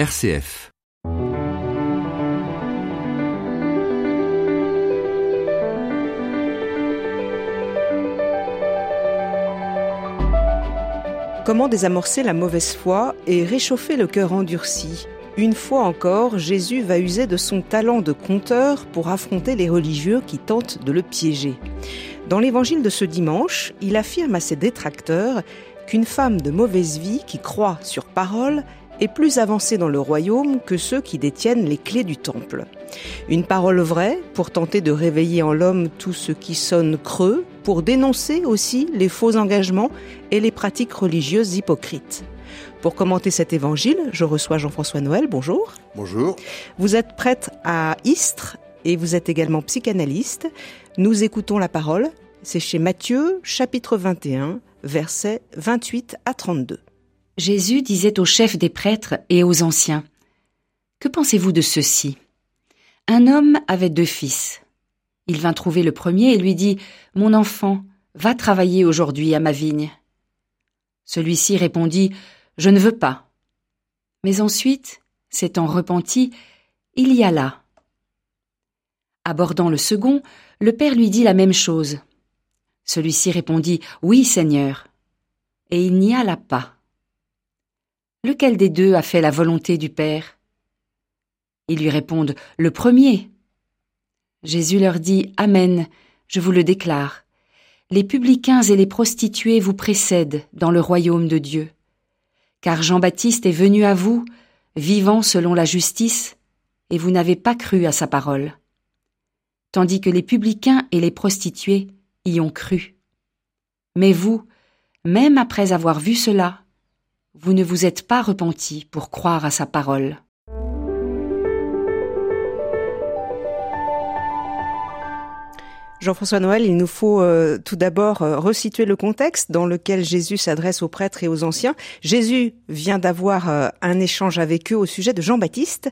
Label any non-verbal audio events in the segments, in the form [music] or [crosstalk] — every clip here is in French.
RCF. Comment désamorcer la mauvaise foi et réchauffer le cœur endurci? Une fois encore, Jésus va user de son talent de conteur pour affronter les religieux qui tentent de le piéger. Dans l'évangile de ce dimanche, il affirme à ses détracteurs qu'une femme de mauvaise vie qui croit sur parole est plus avancée dans le royaume que ceux qui détiennent les clés du temple. Une parole vraie pour tenter de réveiller en l'homme tout ce qui sonne creux, pour dénoncer aussi les faux engagements et les pratiques religieuses hypocrites. Pour commenter cet évangile, je reçois Jean-François Noël. Bonjour. Bonjour. Vous êtes prêtre à Istres et vous êtes également psychanalyste. Nous écoutons la parole. C'est chez Matthieu, chapitre 21, versets 28 à 32. Jésus disait aux chefs des prêtres et aux anciens Que pensez-vous de ceci? Un homme avait deux fils. Il vint trouver le premier et lui dit Mon enfant, va travailler aujourd'hui à ma vigne. Celui-ci répondit Je ne veux pas. Mais ensuite, s'étant repenti, il y alla. Abordant le second, le père lui dit la même chose. Celui-ci répondit Oui, Seigneur. Et il n'y alla pas. Lequel des deux a fait la volonté du Père? Ils lui répondent Le premier. Jésus leur dit Amen, je vous le déclare. Les publicains et les prostituées vous précèdent dans le royaume de Dieu. Car Jean-Baptiste est venu à vous, vivant selon la justice, et vous n'avez pas cru à sa parole. Tandis que les publicains et les prostituées y ont cru. Mais vous, même après avoir vu cela, vous ne vous êtes pas repenti pour croire à sa parole. Jean-François Noël, il nous faut euh, tout d'abord euh, resituer le contexte dans lequel Jésus s'adresse aux prêtres et aux anciens. Jésus vient d'avoir euh, un échange avec eux au sujet de Jean-Baptiste.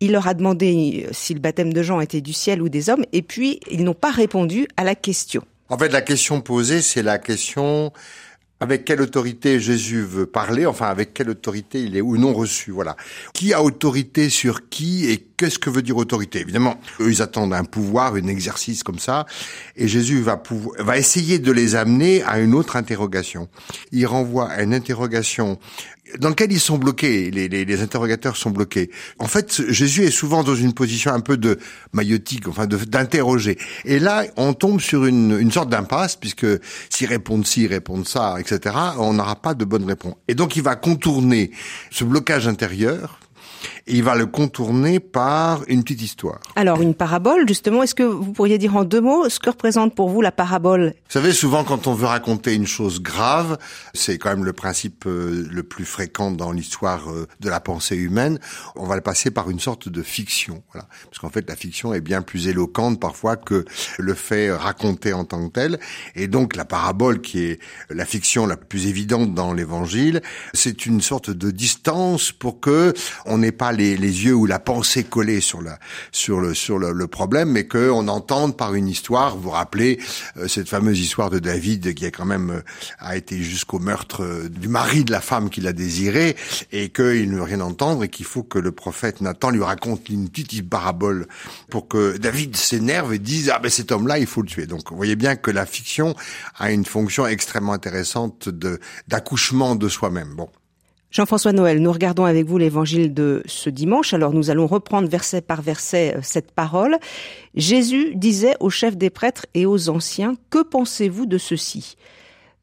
Il leur a demandé si le baptême de Jean était du ciel ou des hommes, et puis ils n'ont pas répondu à la question. En fait, la question posée, c'est la question avec quelle autorité Jésus veut parler, enfin avec quelle autorité il est ou non reçu, voilà. Qui a autorité sur qui et qu'est-ce que veut dire autorité? Évidemment, eux ils attendent un pouvoir, un exercice comme ça, et Jésus va va essayer de les amener à une autre interrogation. Il renvoie à une interrogation dans lequel ils sont bloqués, les, interrogateurs sont bloqués. En fait, Jésus est souvent dans une position un peu de maïotique, enfin d'interroger. Et là, on tombe sur une, une sorte d'impasse, puisque s'ils répondent ci, répondent ça, etc., on n'aura pas de bonne réponse. Et donc, il va contourner ce blocage intérieur, et il va le contourner par une petite histoire. Alors, une parabole, justement, est-ce que vous pourriez dire en deux mots ce que représente pour vous la parabole? Vous savez, souvent quand on veut raconter une chose grave, c'est quand même le principe euh, le plus fréquent dans l'histoire euh, de la pensée humaine, on va le passer par une sorte de fiction. Voilà. Parce qu'en fait, la fiction est bien plus éloquente parfois que le fait raconté en tant que tel. Et donc, la parabole, qui est la fiction la plus évidente dans l'évangile, c'est une sorte de distance pour que on n'ait pas les, les, yeux ou la pensée collée sur la sur le sur le, problème, mais que on entende par une histoire. Vous rappelez euh, cette fameuse histoire de David qui a quand même euh, a été jusqu'au meurtre euh, du mari de la femme qu'il a désiré et qu'il ne veut rien entendre et qu'il faut que le prophète Nathan lui raconte une petite parabole pour que David s'énerve et dise ah ben cet homme-là il faut le tuer. Donc vous voyez bien que la fiction a une fonction extrêmement intéressante de d'accouchement de soi-même. Bon. Jean-François Noël, nous regardons avec vous l'évangile de ce dimanche. Alors nous allons reprendre verset par verset euh, cette parole. Jésus disait aux chefs des prêtres et aux anciens, que pensez-vous de ceci?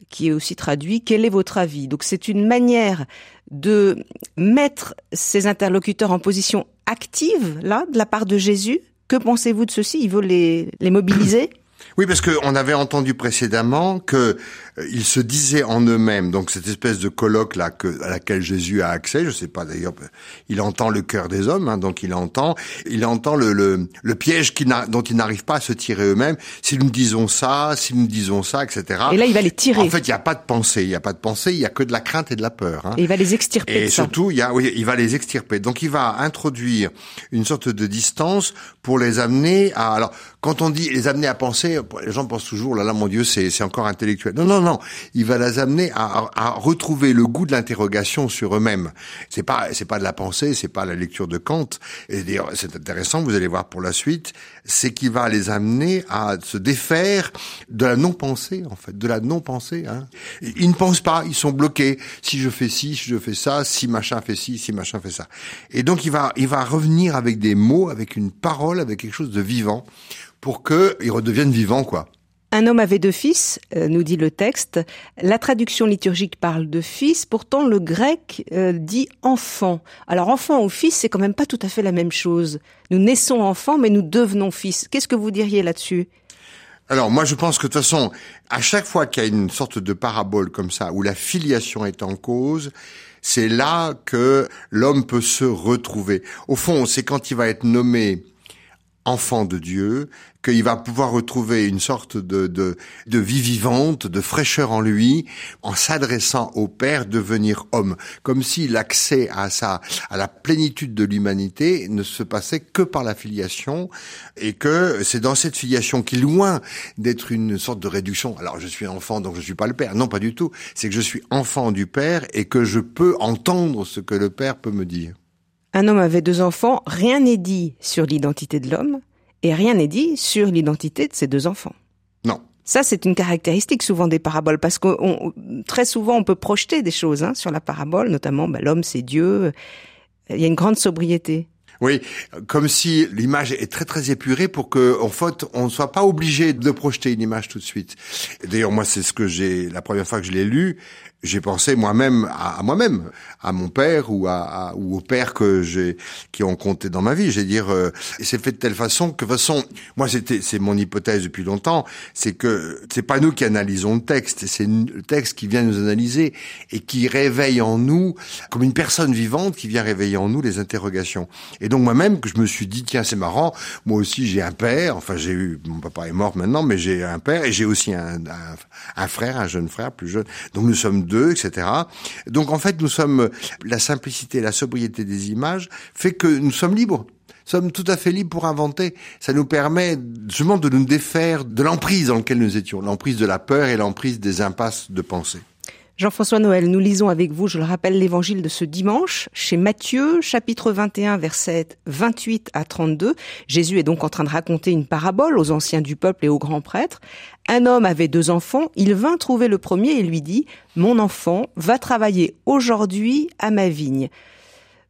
Qui est aussi traduit, quel est votre avis? Donc c'est une manière de mettre ses interlocuteurs en position active, là, de la part de Jésus. Que pensez-vous de ceci? Il veut les, les mobiliser oui, parce qu'on avait entendu précédemment que ils se disaient en eux-mêmes, donc cette espèce de colloque là que, à laquelle Jésus a accès, je sais pas d'ailleurs, il entend le cœur des hommes, hein, donc il entend, il entend le, le, le piège qui dont ils n'arrivent pas à se tirer eux-mêmes. Si nous disons ça, si nous disons ça, etc. Et là, il va les tirer. En fait, il n'y a pas de pensée, il n'y a pas de pensée, il y a que de la crainte et de la peur. Hein. Et il va les extirper. Et surtout, il y a, oui, il va les extirper. Donc, il va introduire une sorte de distance pour les amener à. Alors, quand on dit les amener à penser, les gens pensent toujours, là là, mon Dieu, c'est encore intellectuel. Non, non, non, non. Il va les amener à, à retrouver le goût de l'interrogation sur eux-mêmes. C'est pas, c'est pas de la pensée, c'est pas la lecture de Kant. Et d'ailleurs, c'est intéressant. Vous allez voir pour la suite, c'est qu'il va les amener à se défaire de la non-pensée, en fait, de la non-pensée. Hein. Ils ne pensent pas, ils sont bloqués. Si je fais ci, si je fais ça, si machin fait ci, si machin fait ça. Et donc il va, il va revenir avec des mots, avec une parole, avec quelque chose de vivant, pour qu'ils redeviennent vivants, quoi. Un homme avait deux fils, euh, nous dit le texte. La traduction liturgique parle de fils, pourtant le grec euh, dit enfant. Alors enfant ou fils, c'est quand même pas tout à fait la même chose. Nous naissons enfants, mais nous devenons fils. Qu'est-ce que vous diriez là-dessus? Alors moi je pense que de toute façon, à chaque fois qu'il y a une sorte de parabole comme ça, où la filiation est en cause, c'est là que l'homme peut se retrouver. Au fond, c'est quand il va être nommé enfant de Dieu, qu'il va pouvoir retrouver une sorte de, de, de, vie vivante, de fraîcheur en lui, en s'adressant au Père, devenir homme, comme si l'accès à sa, à la plénitude de l'humanité ne se passait que par la filiation, et que c'est dans cette filiation qui, loin d'être une sorte de réduction, alors je suis enfant donc je suis pas le Père, non pas du tout, c'est que je suis enfant du Père et que je peux entendre ce que le Père peut me dire. Un homme avait deux enfants, rien n'est dit sur l'identité de l'homme, et rien n'est dit sur l'identité de ses deux enfants. Non. Ça, c'est une caractéristique souvent des paraboles, parce que très souvent, on peut projeter des choses hein, sur la parabole, notamment bah, l'homme, c'est Dieu. Il y a une grande sobriété. Oui, comme si l'image est très très épurée pour que, en fait, on ne soit pas obligé de projeter une image tout de suite. D'ailleurs, moi, c'est ce que j'ai la première fois que je l'ai lu, j'ai pensé moi-même à, moi-même, à mon père ou à, ou au père que j'ai qui ont compté dans ma vie. J'ai dire, euh, c'est fait de telle façon que de façon, moi c'était c'est mon hypothèse depuis longtemps, c'est que c'est pas nous qui analysons le texte, c'est le texte qui vient nous analyser et qui réveille en nous comme une personne vivante qui vient réveiller en nous les interrogations. Et donc moi-même que je me suis dit tiens c'est marrant, moi aussi j'ai un père, enfin j'ai eu mon papa est mort maintenant, mais j'ai un père et j'ai aussi un, un, un frère, un jeune frère plus jeune. Donc nous sommes etc. Donc en fait, nous sommes la simplicité, la sobriété des images fait que nous sommes libres sommes tout à fait libres pour inventer. Ça nous permet justement de nous défaire de l'emprise dans laquelle nous étions, l'emprise de la peur et l'emprise des impasses de pensée. Jean-François Noël, nous lisons avec vous, je le rappelle, l'évangile de ce dimanche chez Matthieu, chapitre 21, versets 28 à 32. Jésus est donc en train de raconter une parabole aux anciens du peuple et aux grands prêtres. Un homme avait deux enfants, il vint trouver le premier et lui dit, Mon enfant, va travailler aujourd'hui à ma vigne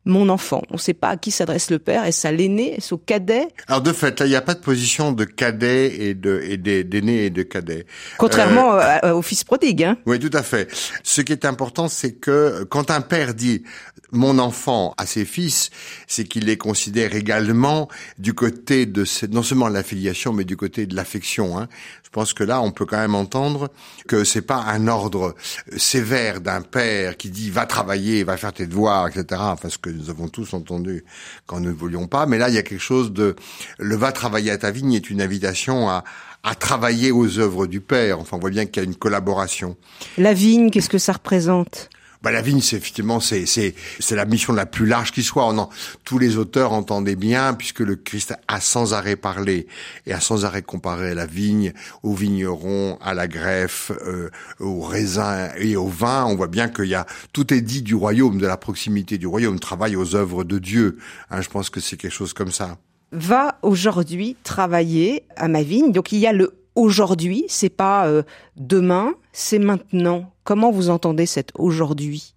mon enfant. On ne sait pas à qui s'adresse le père. Est-ce à l'aîné? Est-ce au cadet? Alors de fait, là, il n'y a pas de position de cadet et de et d'aîné et de cadet. Contrairement euh, au fils prodigue. Hein oui, tout à fait. Ce qui est important, c'est que quand un père dit mon enfant à ses fils, c'est qu'il les considère également du côté de non seulement de l'affiliation, mais du côté de l'affection. Hein. Je pense que là, on peut quand même entendre que c'est pas un ordre sévère d'un père qui dit va travailler, va faire tes devoirs, etc. Enfin, ce que nous avons tous entendu quand nous ne voulions pas. Mais là, il y a quelque chose de le va travailler à ta vigne est une invitation à à travailler aux œuvres du Père. Enfin, on voit bien qu'il y a une collaboration. La vigne, qu'est-ce que ça représente? Bah, la vigne, c'est effectivement c'est c'est c'est la mission la plus large qui soit. On tous les auteurs entendaient bien, puisque le Christ a sans arrêt parlé et a sans arrêt comparé la vigne aux vignerons, à la greffe, euh, aux raisins et au vin. On voit bien qu'il y a tout est dit du royaume, de la proximité du royaume, travaille aux œuvres de Dieu. Hein, je pense que c'est quelque chose comme ça. Va aujourd'hui travailler à ma vigne. Donc il y a le aujourd'hui, c'est pas euh, demain, c'est maintenant. Comment vous entendez cet aujourd'hui?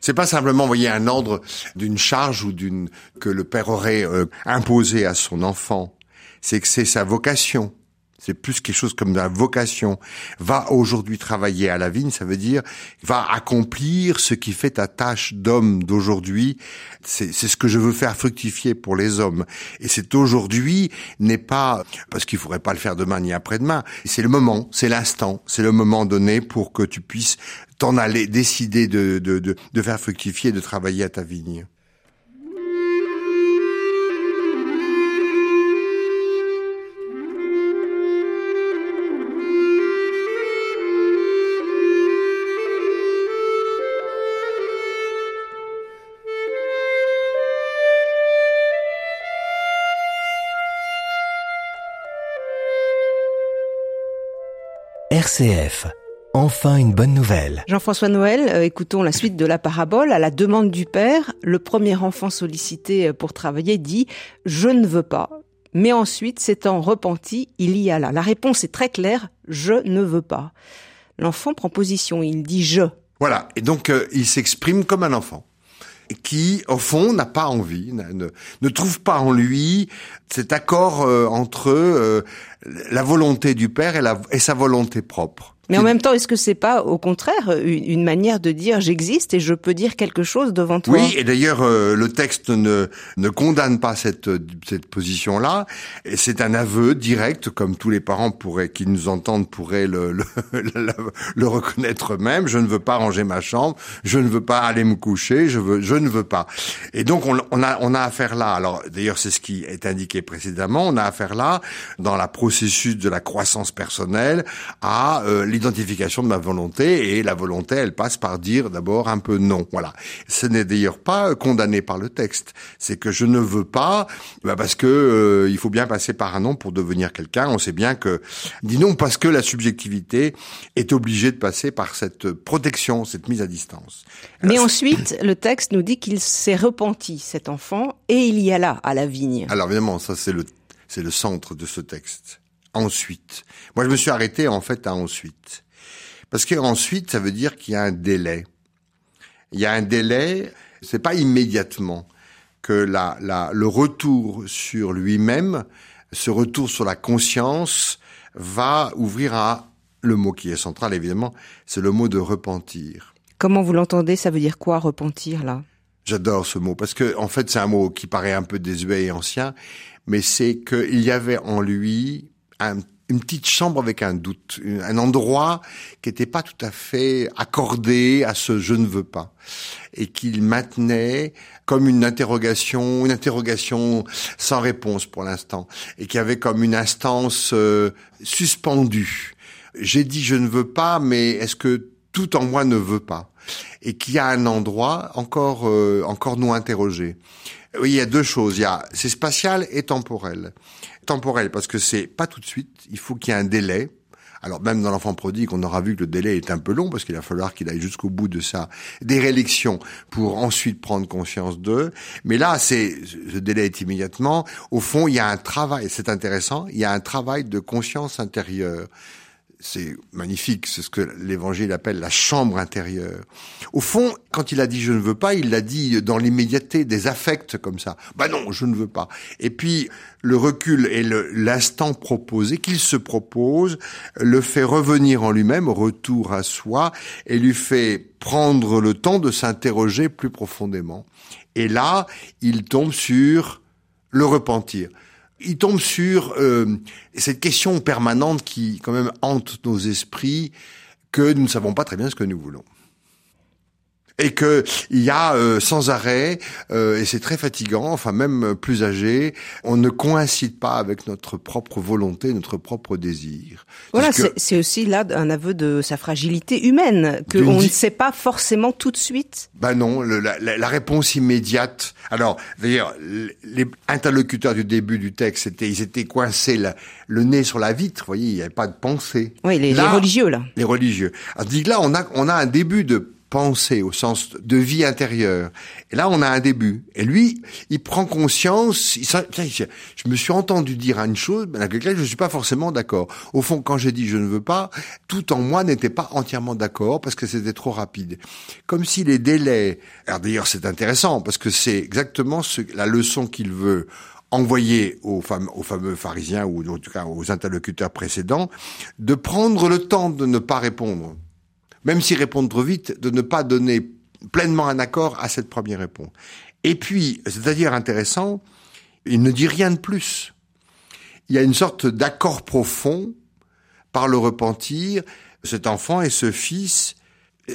C'est pas simplement, voyez, un ordre d'une charge ou d'une que le père aurait euh, imposé à son enfant. C'est que c'est sa vocation. C'est plus quelque chose comme de la vocation. Va aujourd'hui travailler à la vigne, ça veut dire va accomplir ce qui fait ta tâche d'homme d'aujourd'hui. C'est ce que je veux faire fructifier pour les hommes. Et c'est aujourd'hui n'est pas parce qu'il faudrait pas le faire demain ni après-demain. C'est le moment, c'est l'instant, c'est le moment donné pour que tu puisses t'en aller, décider de, de, de, de faire fructifier, de travailler à ta vigne. RCF enfin une bonne nouvelle. Jean-François Noël, euh, écoutons la suite de la parabole. À la demande du père, le premier enfant sollicité euh, pour travailler dit ⁇ Je ne veux pas ⁇ mais ensuite, s'étant repenti, il y alla. La réponse est très claire, je ne veux pas. L'enfant prend position, il dit je. Voilà, et donc euh, il s'exprime comme un enfant qui, au fond, n'a pas envie, ne, trouve pas en lui cet accord entre la volonté du père et sa volonté propre. Mais en même temps, est-ce que c'est pas au contraire une, manière de dire j'existe et je peux dire quelque chose devant toi? Oui, et d'ailleurs euh, le texte ne ne condamne pas cette cette position-là. Et c'est un aveu direct, comme tous les parents pourraient qui nous entendent pourraient le le, [laughs] le, reconnaître eux-mêmes. Je ne veux pas ranger ma chambre, je ne veux pas aller me coucher, je veux je ne veux pas. Et donc on, on a on a affaire là. Alors d'ailleurs c'est ce qui est indiqué précédemment. On a affaire là dans la processus de la croissance personnelle à euh, l'identification de ma volonté et la volonté, elle passe par dire d'abord un peu non. Voilà. Ce n'est d'ailleurs pas condamné par le texte. C'est que je ne veux pas, bah parce que euh, il faut bien passer par un non pour devenir quelqu'un. On sait bien que dis non parce que la subjectivité est obligée de passer par cette protection, cette mise à distance. Mais ensuite, le texte nous dit qu'il s'est repenti cet enfant et il y alla à la vigne. Alors évidemment, ça c'est le c'est le centre de ce texte ensuite. Moi, je me suis arrêté en fait à ensuite. Parce que ensuite, ça veut dire qu'il y a un délai. Il y a un délai, c'est pas immédiatement que la, la, le retour sur lui-même, ce retour sur la conscience, va ouvrir à le mot qui est central évidemment, c'est le mot de repentir. Comment vous l'entendez? Ça veut dire quoi repentir là? J'adore ce mot parce que en fait c'est un mot qui paraît un peu désuet et ancien, mais c'est qu'il y avait en lui une petite chambre avec un doute, un endroit qui n'était pas tout à fait accordé à ce je ne veux pas, et qu'il maintenait comme une interrogation, une interrogation sans réponse pour l'instant, et qui avait comme une instance euh, suspendue. J'ai dit je ne veux pas, mais est-ce que tout en moi ne veut pas? Et qu'il y a un endroit encore euh, encore non interrogé. Oui, il y a deux choses. Il y a c'est spatial et temporel temporel parce que c'est pas tout de suite. Il faut qu'il y ait un délai. Alors même dans l'enfant prodigue, on aura vu que le délai est un peu long parce qu'il va falloir qu'il aille jusqu'au bout de sa déréliction pour ensuite prendre conscience d'eux. Mais là, c'est ce délai est immédiatement. Au fond, il y a un travail. C'est intéressant. Il y a un travail de conscience intérieure c'est magnifique, c'est ce que l'évangile appelle la chambre intérieure. Au fond, quand il a dit je ne veux pas, il l'a dit dans l'immédiateté des affects comme ça. Bah non, je ne veux pas. Et puis le recul et l'instant proposé qu'il se propose le fait revenir en lui-même, retour à soi, et lui fait prendre le temps de s'interroger plus profondément. Et là, il tombe sur le repentir il tombe sur euh, cette question permanente qui quand même hante nos esprits que nous ne savons pas très bien ce que nous voulons et que il y a euh, sans arrêt euh, et c'est très fatigant enfin même plus âgé on ne coïncide pas avec notre propre volonté notre propre désir. Voilà c'est aussi là un aveu de sa fragilité humaine que on ne sait pas forcément tout de suite. Ben non la, la, réponse immédiate alors d'ailleurs les interlocuteurs du début du texte c'était ils étaient coincés le nez sur la vitre vous voyez il n'y avait pas de pensée. Oui les, les religieux là. les religieux. Alors, dit là on a on a un début de pensée, au sens de vie intérieure. Et là, on a un début. Et lui, il prend conscience. Il, je me suis entendu dire une chose, avec laquelle je ne suis pas forcément d'accord. Au fond, quand j'ai dit je ne veux pas, tout en moi n'était pas entièrement d'accord parce que c'était trop rapide. Comme si les délais. Alors d'ailleurs, c'est intéressant parce que c'est exactement ce, la leçon qu'il veut envoyer aux, fameux, aux fameux pharisiens ou en tout cas aux interlocuteurs précédents de prendre le temps de ne pas répondre même s'ils répondent trop vite, de ne pas donner pleinement un accord à cette première réponse. Et puis, c'est-à-dire intéressant, il ne dit rien de plus. Il y a une sorte d'accord profond par le repentir. Cet enfant et ce fils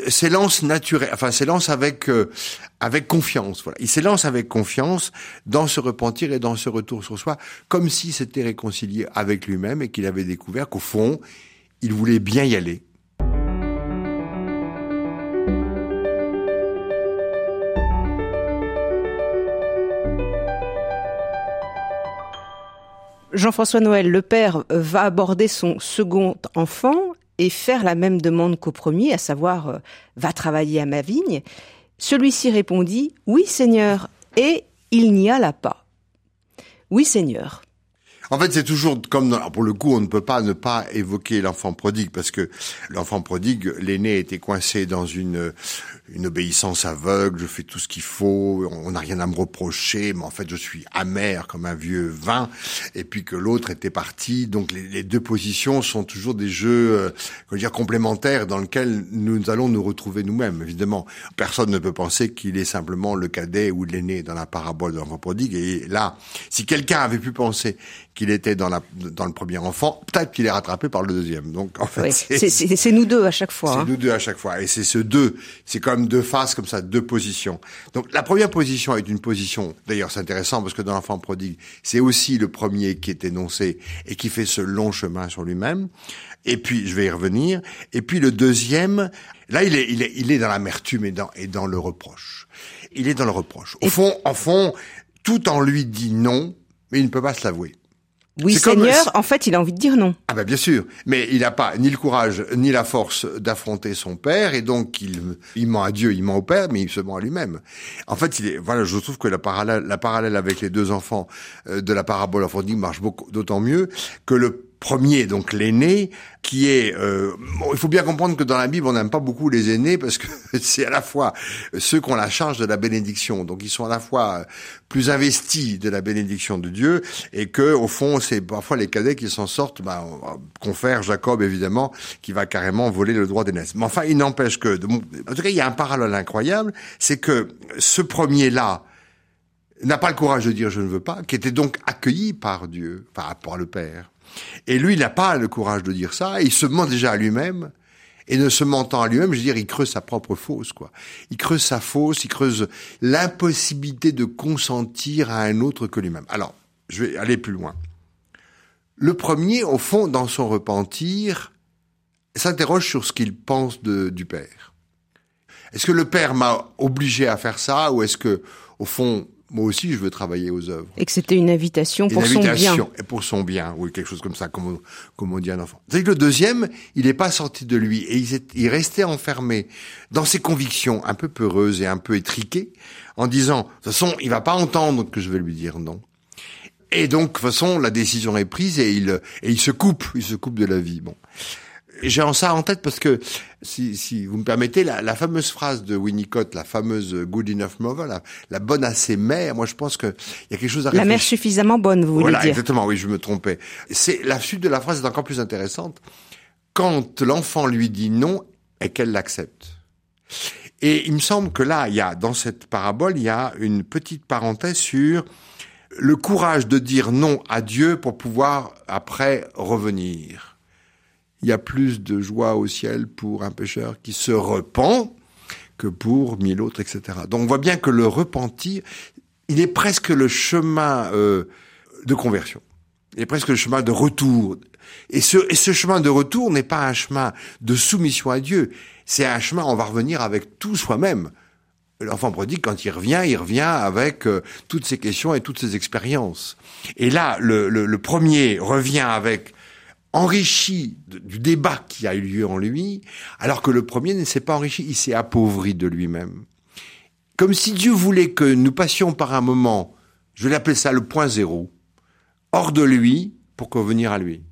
s'élancent naturel, enfin s'élancent avec euh, avec confiance. Voilà, il s'élance avec confiance dans ce repentir et dans ce retour sur soi, comme s'il s'était réconcilié avec lui-même et qu'il avait découvert qu'au fond, il voulait bien y aller Jean-François Noël, le père va aborder son second enfant et faire la même demande qu'au premier, à savoir euh, va travailler à ma vigne, celui-ci répondit Oui, Seigneur, et il n'y alla pas. Oui, Seigneur. En fait, c'est toujours comme dans, pour le coup, on ne peut pas ne pas évoquer l'enfant prodigue parce que l'enfant prodigue, l'aîné était coincé dans une une obéissance aveugle, je fais tout ce qu'il faut, on n'a rien à me reprocher, mais en fait je suis amer comme un vieux vin, et puis que l'autre était parti. Donc les, deux positions sont toujours des jeux, euh, dire, complémentaires dans lesquels nous allons nous retrouver nous-mêmes. Évidemment, personne ne peut penser qu'il est simplement le cadet ou l'aîné dans la parabole de l'enfant prodigue. Et là, si quelqu'un avait pu penser qu'il était dans, la, dans le premier enfant, peut-être qu'il est rattrapé par le deuxième. Donc en fait, c'est nous deux à chaque fois. C'est hein. nous deux à chaque fois, et c'est ce deux, c'est comme deux faces comme ça, deux positions. Donc la première position est une position, d'ailleurs c'est intéressant parce que dans l'enfant prodigue, c'est aussi le premier qui est énoncé et qui fait ce long chemin sur lui-même. Et puis je vais y revenir. Et puis le deuxième, là il est, il est, il est dans l'amertume et dans, et dans le reproche. Il est dans le reproche. Au fond, en fond, tout en lui dit non, mais il ne peut pas se l'avouer. Oui, Seigneur, en fait, il a envie de dire non. Ah ben bien sûr, mais il n'a pas ni le courage ni la force d'affronter son père, et donc il, il ment à Dieu, il ment au père, mais il se ment à lui-même. En fait, il est, voilà, je trouve que la parallèle, la parallèle avec les deux enfants euh, de la parabole enfantine marche beaucoup d'autant mieux que le premier, donc l'aîné, qui est... Euh, il faut bien comprendre que dans la Bible, on n'aime pas beaucoup les aînés parce que [laughs] c'est à la fois ceux qui ont la charge de la bénédiction, donc ils sont à la fois plus investis de la bénédiction de Dieu, et que au fond, c'est parfois les cadets qui s'en sortent, bah, confère Jacob évidemment, qui va carrément voler le droit d'aînesse. Mais enfin, il n'empêche que... En tout cas, il y a un parallèle incroyable, c'est que ce premier-là, n'a pas le courage de dire je ne veux pas, qui était donc accueilli par Dieu, par rapport le Père. Et lui, il n'a pas le courage de dire ça. Il se ment déjà à lui-même. Et ne se mentant à lui-même, je veux dire, il creuse sa propre fosse, quoi. Il creuse sa fosse, il creuse l'impossibilité de consentir à un autre que lui-même. Alors, je vais aller plus loin. Le premier, au fond, dans son repentir, s'interroge sur ce qu'il pense du père. Est-ce que le père m'a obligé à faire ça, ou est-ce que, au fond, moi aussi, je veux travailler aux œuvres. Et que c'était une invitation pour son bien. Et pour son bien, oui, quelque chose comme ça, comme, comme on dit à un enfant. C'est que le deuxième, il n'est pas sorti de lui et il, est, il restait enfermé dans ses convictions un peu peureuses et un peu étriquées, en disant, de toute façon, il va pas entendre que je vais lui dire non. Et donc, de toute façon, la décision est prise et il, et il se coupe, il se coupe de la vie. Bon j'ai en ça en tête parce que, si, si vous me permettez, la, la, fameuse phrase de Winnicott, la fameuse Good Enough Mother, la, la bonne assez mère, moi je pense qu'il y a quelque chose à La mère suffisamment bonne, vous voulez voilà, dire exactement, oui, je me trompais. C'est La suite de la phrase est encore plus intéressante. Quand l'enfant lui dit non et qu'elle l'accepte. Et il me semble que là, il y a, dans cette parabole, il y a une petite parenthèse sur le courage de dire non à Dieu pour pouvoir après revenir il y a plus de joie au ciel pour un pécheur qui se repent que pour mille autres, etc. Donc on voit bien que le repentir, il est presque le chemin euh, de conversion. Il est presque le chemin de retour. Et ce, et ce chemin de retour n'est pas un chemin de soumission à Dieu. C'est un chemin, on va revenir avec tout soi-même. L'enfant prodigue, quand il revient, il revient avec euh, toutes ses questions et toutes ses expériences. Et là, le, le, le premier revient avec enrichi du débat qui a eu lieu en lui, alors que le premier ne s'est pas enrichi, il s'est appauvri de lui-même. Comme si Dieu voulait que nous passions par un moment, je vais l'appeler ça le point zéro, hors de lui pour convenir à lui.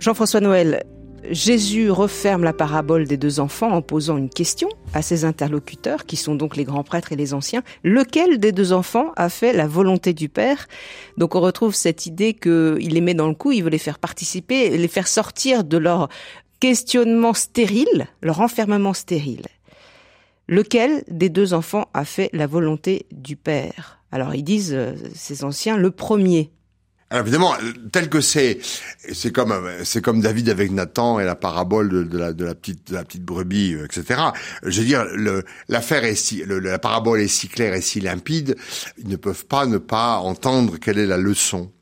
Jean-François Noël, Jésus referme la parabole des deux enfants en posant une question à ses interlocuteurs, qui sont donc les grands prêtres et les anciens. Lequel des deux enfants a fait la volonté du Père? Donc on retrouve cette idée qu'il les met dans le coup, il veut les faire participer, les faire sortir de leur questionnement stérile, leur enfermement stérile. Lequel des deux enfants a fait la volonté du père? Alors ils disent, euh, ces anciens, le premier. Alors évidemment, tel que c'est, c'est comme c'est comme David avec Nathan et la parabole de, la, de la petite de la petite brebis, euh, etc. Je veux dire, l'affaire est si la parabole est si claire et si limpide, ils ne peuvent pas ne pas entendre quelle est la leçon.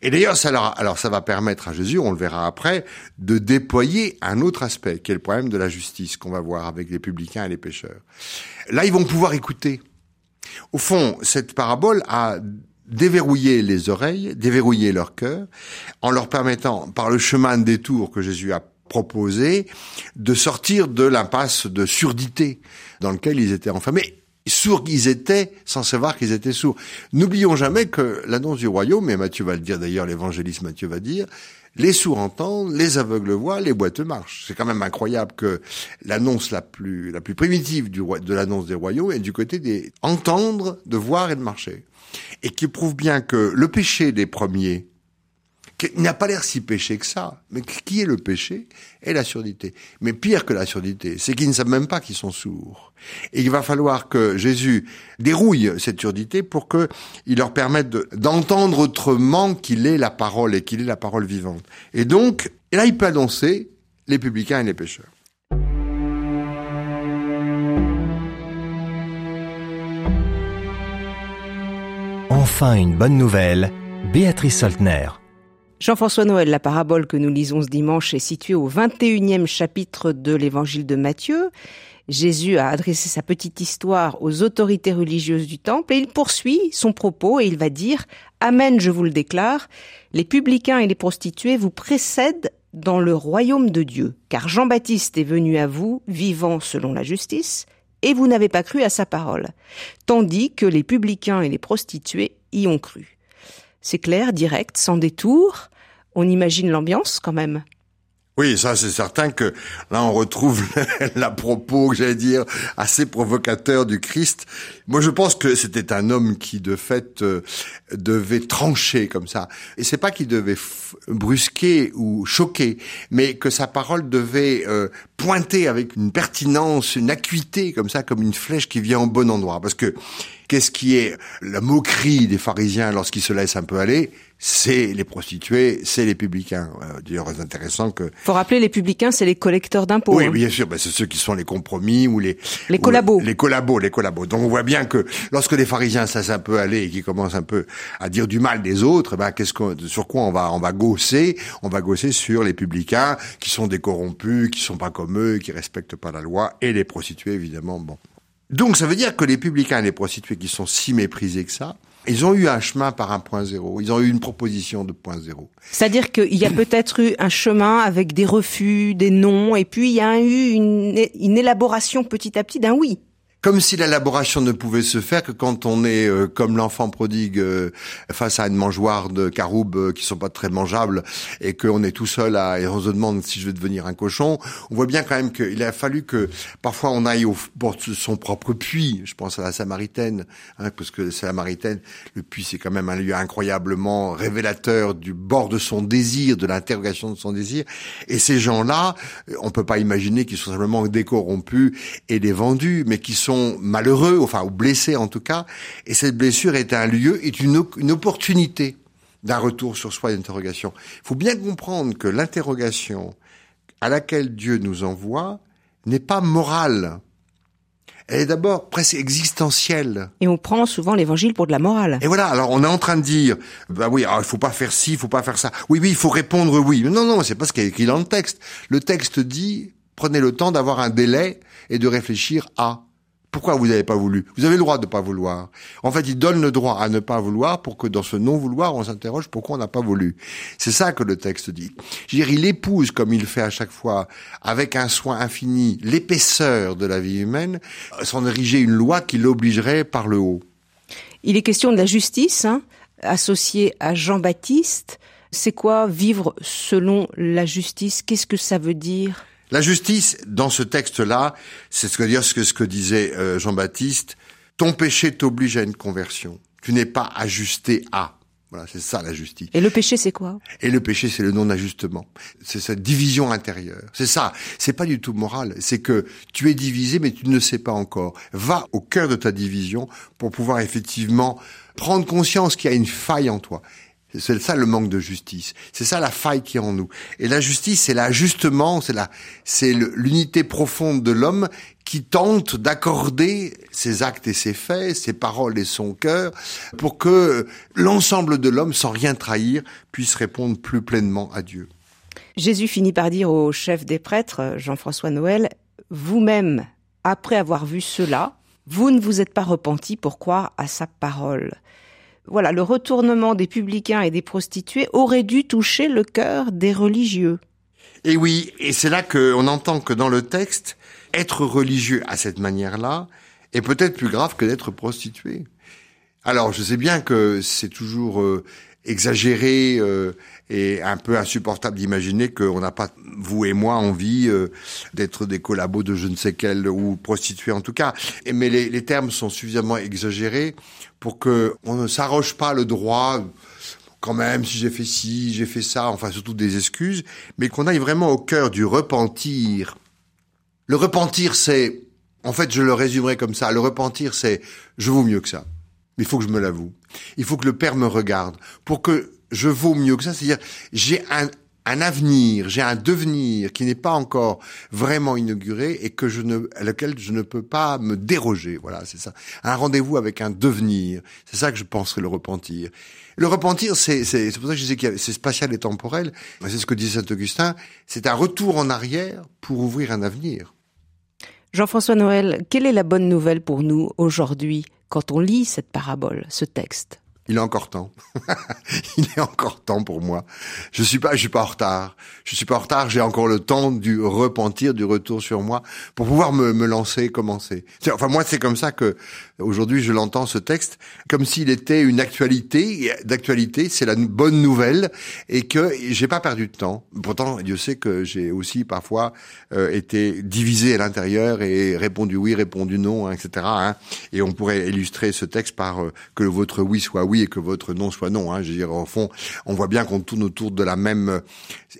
Et d'ailleurs, ça leur, alors ça va permettre à Jésus, on le verra après, de déployer un autre aspect, qui est le problème de la justice qu'on va voir avec les publicains et les pécheurs. Là, ils vont pouvoir écouter. Au fond, cette parabole a déverrouillé les oreilles, déverrouillé leur cœur, en leur permettant, par le chemin de détour que Jésus a proposé, de sortir de l'impasse de surdité dans lequel ils étaient enfermés sourds qu'ils étaient sans savoir qu'ils étaient sourds. N'oublions jamais que l'annonce du royaume, et Matthieu va le dire d'ailleurs, l'évangéliste Matthieu va dire, les sourds entendent, les aveugles voient, les boiteux marchent. C'est quand même incroyable que l'annonce la plus, la plus primitive de l'annonce des royaumes est du côté des entendre, de voir et de marcher. Et qui prouve bien que le péché des premiers, n'a pas l'air si péché que ça. Mais qui est le péché Et la surdité. Mais pire que la surdité, c'est qu'ils ne savent même pas qu'ils sont sourds. Et il va falloir que Jésus dérouille cette surdité pour qu'il leur permette d'entendre autrement qu'il est la parole et qu'il est la parole vivante. Et donc, et là, il peut annoncer les publicains et les pécheurs. Enfin une bonne nouvelle, Béatrice Soltner. Jean-François Noël, la parabole que nous lisons ce dimanche est située au 21e chapitre de l'évangile de Matthieu. Jésus a adressé sa petite histoire aux autorités religieuses du temple et il poursuit son propos et il va dire Amen, je vous le déclare, les publicains et les prostituées vous précèdent dans le royaume de Dieu, car Jean-Baptiste est venu à vous vivant selon la justice, et vous n'avez pas cru à sa parole, tandis que les publicains et les prostituées y ont cru. C'est clair, direct, sans détour, on imagine l'ambiance quand même. Oui, ça c'est certain que là on retrouve [laughs] la propos, j'allais dire, assez provocateur du Christ. Moi je pense que c'était un homme qui de fait euh, devait trancher comme ça. Et c'est pas qu'il devait brusquer ou choquer, mais que sa parole devait euh, pointer avec une pertinence, une acuité comme ça, comme une flèche qui vient au bon endroit. Parce que qu'est-ce qui est la moquerie des pharisiens lorsqu'ils se laissent un peu aller c'est les prostituées, c'est les publicains. Euh, D'ailleurs, c'est intéressant que. Faut rappeler les publicains, c'est les collecteurs d'impôts. Oui, hein. bien sûr, ben, c'est ceux qui sont les compromis ou les les collabos. Les collabos, les collabos. Donc on voit bien que lorsque les pharisiens ça un peu aller et qui commencent un peu à dire du mal des autres, ben qu'est-ce qu'on, sur quoi on va, on va gosser? On va gosser sur les publicains qui sont des corrompus, qui sont pas comme eux, qui respectent pas la loi, et les prostituées évidemment. Bon. Donc ça veut dire que les publicains et les prostituées qui sont si méprisés que ça, ils ont eu un chemin par un point zéro. Ils ont eu une proposition de point zéro. C'est-à-dire qu'il y a peut-être eu un chemin avec des refus, des non, et puis il y a eu une, une élaboration petit à petit d'un oui comme si l'élaboration ne pouvait se faire que quand on est euh, comme l'enfant prodigue euh, face à une mangeoire de caroubes euh, qui sont pas très mangeables et qu'on est tout seul à, et on se demande si je vais devenir un cochon. On voit bien quand même qu'il a fallu que parfois on aille au bord de son propre puits. Je pense à la Samaritaine, hein, parce que la Samaritaine, le puits c'est quand même un lieu incroyablement révélateur du bord de son désir, de l'interrogation de son désir. Et ces gens-là, on peut pas imaginer qu'ils sont simplement décorrompus et des vendus, mais qui sont malheureux, enfin ou blessés en tout cas, et cette blessure est un lieu, est une, une opportunité d'un retour sur soi, d'interrogation. Il faut bien comprendre que l'interrogation à laquelle Dieu nous envoie n'est pas morale. Elle est d'abord presque existentielle. Et on prend souvent l'évangile pour de la morale. Et voilà, alors on est en train de dire, bah oui, alors, il faut pas faire ci, il faut pas faire ça. Oui, oui, il faut répondre oui. Non, non, c'est pas ce qui est écrit dans le texte. Le texte dit, prenez le temps d'avoir un délai et de réfléchir à. Pourquoi vous n'avez pas voulu? Vous avez le droit de ne pas vouloir. En fait, il donne le droit à ne pas vouloir pour que dans ce non-vouloir, on s'interroge pourquoi on n'a pas voulu. C'est ça que le texte dit. Je veux dire, il épouse, comme il fait à chaque fois, avec un soin infini, l'épaisseur de la vie humaine, sans ériger une loi qui l'obligerait par le haut. Il est question de la justice, hein, associée à Jean-Baptiste. C'est quoi vivre selon la justice? Qu'est-ce que ça veut dire? La justice, dans ce texte-là, c'est ce que, dire ce que, ce que disait euh, Jean-Baptiste, ton péché t'oblige à une conversion. Tu n'es pas ajusté à. Voilà, c'est ça la justice. Et le péché, c'est quoi? Et le péché, c'est le non-ajustement. C'est cette division intérieure. C'est ça. C'est pas du tout moral. C'est que tu es divisé, mais tu ne le sais pas encore. Va au cœur de ta division pour pouvoir effectivement prendre conscience qu'il y a une faille en toi. C'est ça le manque de justice. C'est ça la faille qui est en nous. Et la justice, c'est l'ajustement, c'est la, c'est l'unité profonde de l'homme qui tente d'accorder ses actes et ses faits, ses paroles et son cœur, pour que l'ensemble de l'homme, sans rien trahir, puisse répondre plus pleinement à Dieu. Jésus finit par dire au chef des prêtres, Jean-François Noël, vous-même, après avoir vu cela, vous ne vous êtes pas repenti pour croire à sa parole voilà, le retournement des publicains et des prostituées aurait dû toucher le cœur des religieux. Et oui, et c'est là qu'on entend que dans le texte, être religieux à cette manière-là est peut-être plus grave que d'être prostitué. Alors, je sais bien que c'est toujours euh, exagéré euh, et un peu insupportable d'imaginer qu'on n'a pas, vous et moi, envie euh, d'être des collabos de je ne sais quel ou prostituées en tout cas. mais les termes sont suffisamment exagérés pour que on ne s'arroge pas le droit quand même, si j'ai fait ci, j'ai fait ça, enfin surtout des excuses, mais qu'on aille vraiment au cœur du repentir. Le repentir, c'est, en fait, je le résumerai comme ça, le repentir, c'est, je vaux mieux que ça. Il faut que je me l'avoue. Il faut que le Père me regarde pour que je vaux mieux que ça. C'est-à-dire, j'ai un, un avenir, j'ai un devenir qui n'est pas encore vraiment inauguré et que je ne, à lequel je ne peux pas me déroger. Voilà, c'est ça. Un rendez-vous avec un devenir. C'est ça que je penserais le repentir. Le repentir, c'est, c'est, c'est pour ça que je disais que c'est spatial et temporel. C'est ce que disait Saint Augustin. C'est un retour en arrière pour ouvrir un avenir. Jean-François Noël, quelle est la bonne nouvelle pour nous aujourd'hui quand on lit cette parabole, ce texte? Il est encore temps. [laughs] il est encore temps pour moi. Je suis pas, je suis pas en retard. Je suis pas en retard. J'ai encore le temps du repentir, du retour sur moi, pour pouvoir me, me lancer, commencer. Enfin, moi, c'est comme ça que aujourd'hui je l'entends ce texte, comme s'il était une actualité. D'actualité, c'est la bonne nouvelle et que j'ai pas perdu de temps. Pourtant, Dieu sait que j'ai aussi parfois euh, été divisé à l'intérieur et répondu oui, répondu non, hein, etc. Hein. Et on pourrait illustrer ce texte par euh, que votre oui soit oui et que votre non soit non. Hein. Je veux dire, au fond, on voit bien qu'on tourne autour de la même.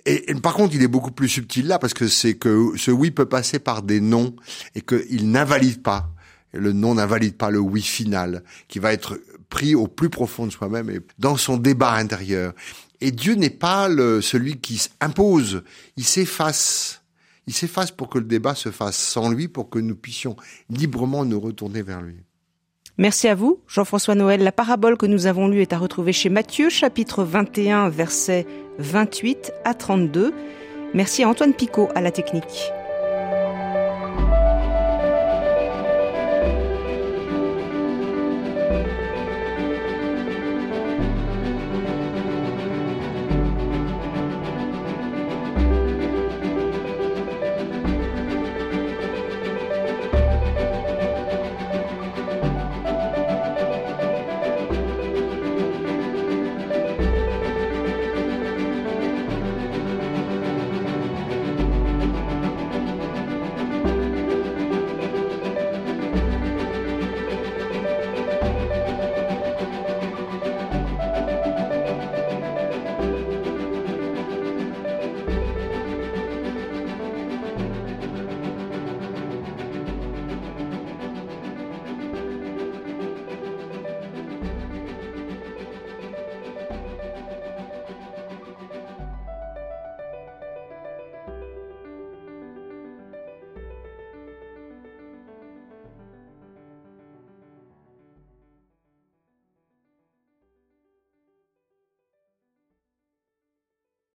Et, par contre, il est beaucoup plus subtil là parce que c'est que ce oui peut passer par des non et qu'il n'invalide pas. Le non n'invalide pas le oui final, qui va être pris au plus profond de soi-même et dans son débat intérieur. Et Dieu n'est pas celui qui impose, il s'efface. Il s'efface pour que le débat se fasse sans lui, pour que nous puissions librement nous retourner vers lui. Merci à vous, Jean-François Noël. La parabole que nous avons lue est à retrouver chez Matthieu, chapitre 21, versets 28 à 32. Merci à Antoine Picot à la technique.